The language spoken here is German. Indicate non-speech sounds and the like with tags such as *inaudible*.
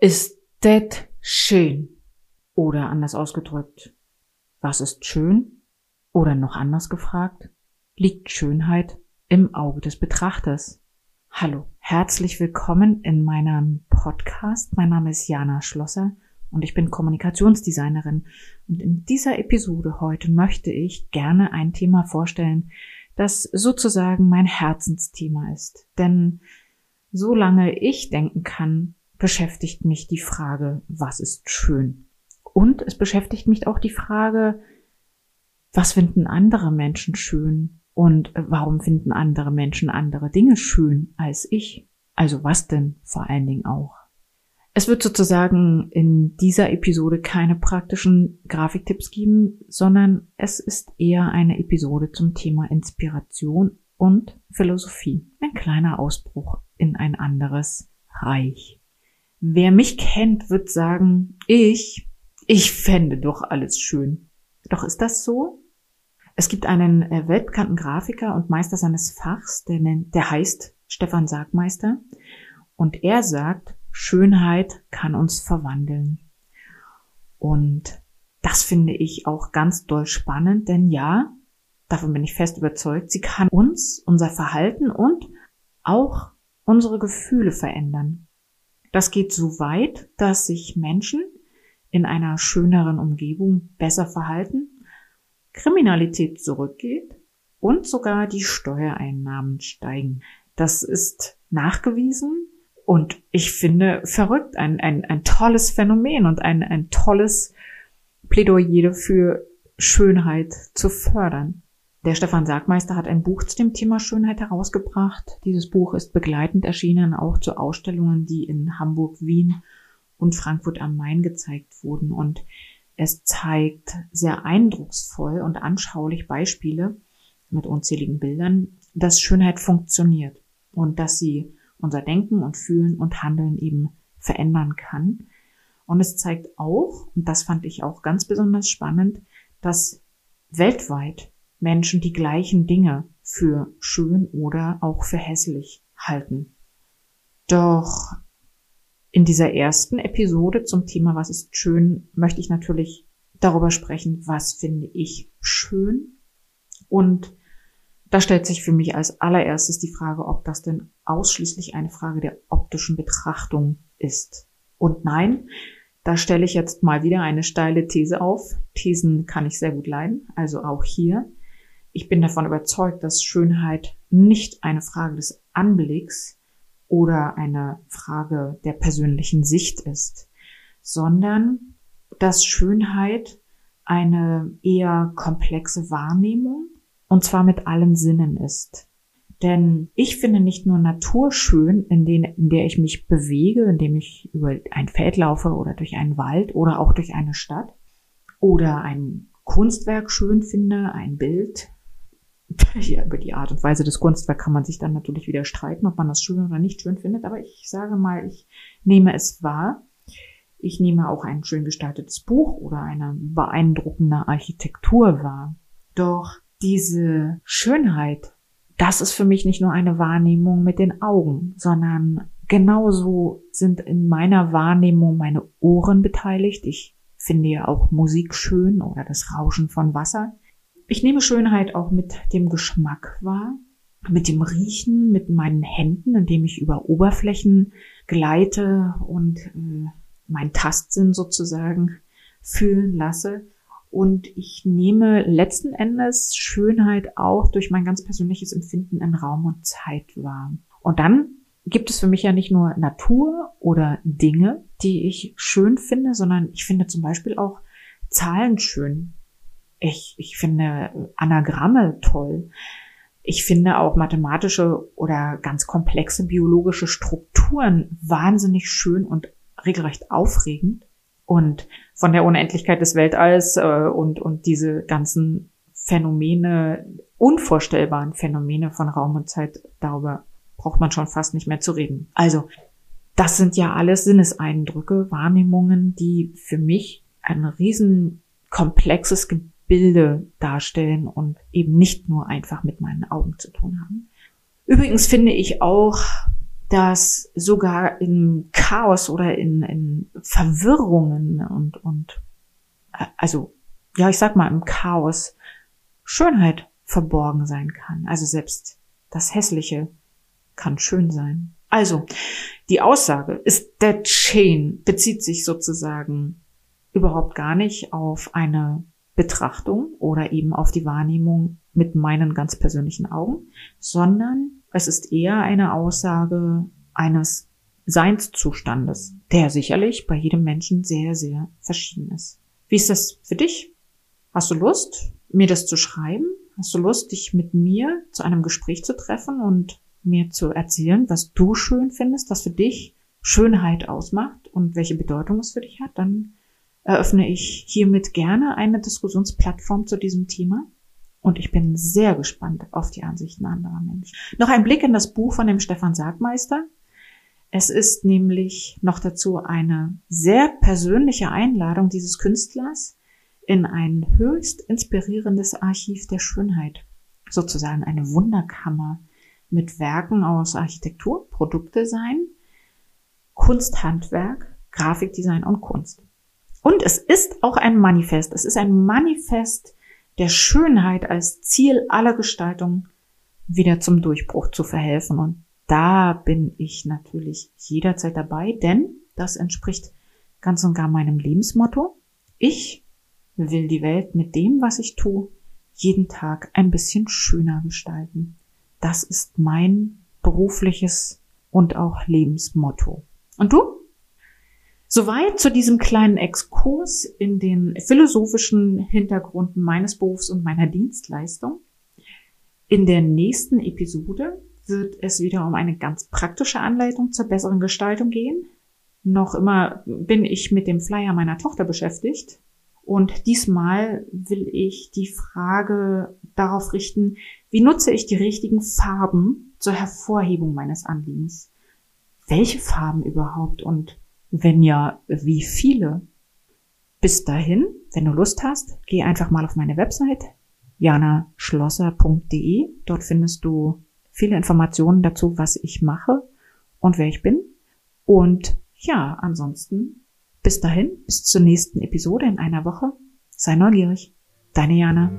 Ist det schön? Oder anders ausgedrückt, was ist schön? Oder noch anders gefragt, liegt Schönheit im Auge des Betrachters? Hallo, herzlich willkommen in meinem Podcast. Mein Name ist Jana Schlosser und ich bin Kommunikationsdesignerin. Und in dieser Episode heute möchte ich gerne ein Thema vorstellen, das sozusagen mein Herzensthema ist. Denn solange ich denken kann, beschäftigt mich die Frage, was ist schön? Und es beschäftigt mich auch die Frage, was finden andere Menschen schön? Und warum finden andere Menschen andere Dinge schön als ich? Also was denn vor allen Dingen auch? Es wird sozusagen in dieser Episode keine praktischen Grafiktipps geben, sondern es ist eher eine Episode zum Thema Inspiration und Philosophie. Ein kleiner Ausbruch in ein anderes Reich. Wer mich kennt, wird sagen, ich, ich fände doch alles schön. Doch ist das so? Es gibt einen äh, weltbekannten Grafiker und Meister seines Fachs, der, nennt, der heißt Stefan Sargmeister. Und er sagt, Schönheit kann uns verwandeln. Und das finde ich auch ganz doll spannend, denn ja, davon bin ich fest überzeugt, sie kann uns, unser Verhalten und auch unsere Gefühle verändern. Das geht so weit, dass sich Menschen in einer schöneren Umgebung besser verhalten, Kriminalität zurückgeht und sogar die Steuereinnahmen steigen. Das ist nachgewiesen und ich finde verrückt, ein, ein, ein tolles Phänomen und ein, ein tolles Plädoyer für Schönheit zu fördern. Der Stefan Sargmeister hat ein Buch zu dem Thema Schönheit herausgebracht. Dieses Buch ist begleitend erschienen, auch zu Ausstellungen, die in Hamburg, Wien und Frankfurt am Main gezeigt wurden. Und es zeigt sehr eindrucksvoll und anschaulich Beispiele mit unzähligen Bildern, dass Schönheit funktioniert und dass sie unser Denken und Fühlen und Handeln eben verändern kann. Und es zeigt auch, und das fand ich auch ganz besonders spannend, dass weltweit Menschen die gleichen Dinge für schön oder auch für hässlich halten. Doch in dieser ersten Episode zum Thema Was ist schön, möchte ich natürlich darüber sprechen, was finde ich schön und da stellt sich für mich als allererstes die Frage, ob das denn ausschließlich eine Frage der optischen Betrachtung ist. Und nein, da stelle ich jetzt mal wieder eine steile These auf. Thesen kann ich sehr gut leiden, also auch hier. Ich bin davon überzeugt, dass Schönheit nicht eine Frage des Anblicks oder eine Frage der persönlichen Sicht ist, sondern dass Schönheit eine eher komplexe Wahrnehmung und zwar mit allen Sinnen ist. Denn ich finde nicht nur Natur schön, in, den, in der ich mich bewege, indem ich über ein Feld laufe oder durch einen Wald oder auch durch eine Stadt oder ein Kunstwerk schön finde, ein Bild. *laughs* Ja, über die Art und Weise des Kunstwerks kann man sich dann natürlich wieder streiten, ob man das schön oder nicht schön findet. Aber ich sage mal, ich nehme es wahr. Ich nehme auch ein schön gestaltetes Buch oder eine beeindruckende Architektur wahr. Doch diese Schönheit, das ist für mich nicht nur eine Wahrnehmung mit den Augen, sondern genauso sind in meiner Wahrnehmung meine Ohren beteiligt. Ich finde ja auch Musik schön oder das Rauschen von Wasser. Ich nehme Schönheit auch mit dem Geschmack wahr, mit dem Riechen, mit meinen Händen, indem ich über Oberflächen gleite und äh, mein Tastsinn sozusagen fühlen lasse. Und ich nehme letzten Endes Schönheit auch durch mein ganz persönliches Empfinden in Raum und Zeit wahr. Und dann gibt es für mich ja nicht nur Natur oder Dinge, die ich schön finde, sondern ich finde zum Beispiel auch Zahlen schön. Ich, ich finde Anagramme toll. Ich finde auch mathematische oder ganz komplexe biologische Strukturen wahnsinnig schön und regelrecht aufregend. Und von der Unendlichkeit des Weltalls äh, und, und diese ganzen Phänomene, unvorstellbaren Phänomene von Raum und Zeit, darüber braucht man schon fast nicht mehr zu reden. Also, das sind ja alles Sinneseindrücke, Wahrnehmungen, die für mich ein riesen komplexes Gebilde darstellen und eben nicht nur einfach mit meinen Augen zu tun haben. Übrigens finde ich auch dass sogar in Chaos oder in, in Verwirrungen und, und, äh, also, ja, ich sag mal, im Chaos Schönheit verborgen sein kann. Also selbst das Hässliche kann schön sein. Also, die Aussage ist der Chain bezieht sich sozusagen überhaupt gar nicht auf eine Betrachtung oder eben auf die Wahrnehmung mit meinen ganz persönlichen Augen, sondern es ist eher eine Aussage eines Seinszustandes, der sicherlich bei jedem Menschen sehr, sehr verschieden ist. Wie ist das für dich? Hast du Lust, mir das zu schreiben? Hast du Lust, dich mit mir zu einem Gespräch zu treffen und mir zu erzählen, was du schön findest, was für dich Schönheit ausmacht und welche Bedeutung es für dich hat? Dann eröffne ich hiermit gerne eine Diskussionsplattform zu diesem Thema. Und ich bin sehr gespannt auf die Ansichten anderer Menschen. Noch ein Blick in das Buch von dem Stefan Sargmeister. Es ist nämlich noch dazu eine sehr persönliche Einladung dieses Künstlers in ein höchst inspirierendes Archiv der Schönheit. Sozusagen eine Wunderkammer mit Werken aus Architektur, Produktdesign, Kunsthandwerk, Grafikdesign und Kunst. Und es ist auch ein Manifest. Es ist ein Manifest der Schönheit als Ziel aller Gestaltung wieder zum Durchbruch zu verhelfen. Und da bin ich natürlich jederzeit dabei, denn das entspricht ganz und gar meinem Lebensmotto. Ich will die Welt mit dem, was ich tue, jeden Tag ein bisschen schöner gestalten. Das ist mein berufliches und auch Lebensmotto. Und du? Soweit zu diesem kleinen Exkurs in den philosophischen Hintergründen meines Berufs und meiner Dienstleistung. In der nächsten Episode wird es wieder um eine ganz praktische Anleitung zur besseren Gestaltung gehen. Noch immer bin ich mit dem Flyer meiner Tochter beschäftigt. Und diesmal will ich die Frage darauf richten, wie nutze ich die richtigen Farben zur Hervorhebung meines Anliegens? Welche Farben überhaupt und wenn ja, wie viele? Bis dahin, wenn du Lust hast, geh einfach mal auf meine Website janaschlosser.de. Dort findest du viele Informationen dazu, was ich mache und wer ich bin. Und ja, ansonsten bis dahin, bis zur nächsten Episode in einer Woche. Sei neugierig. Deine Jana.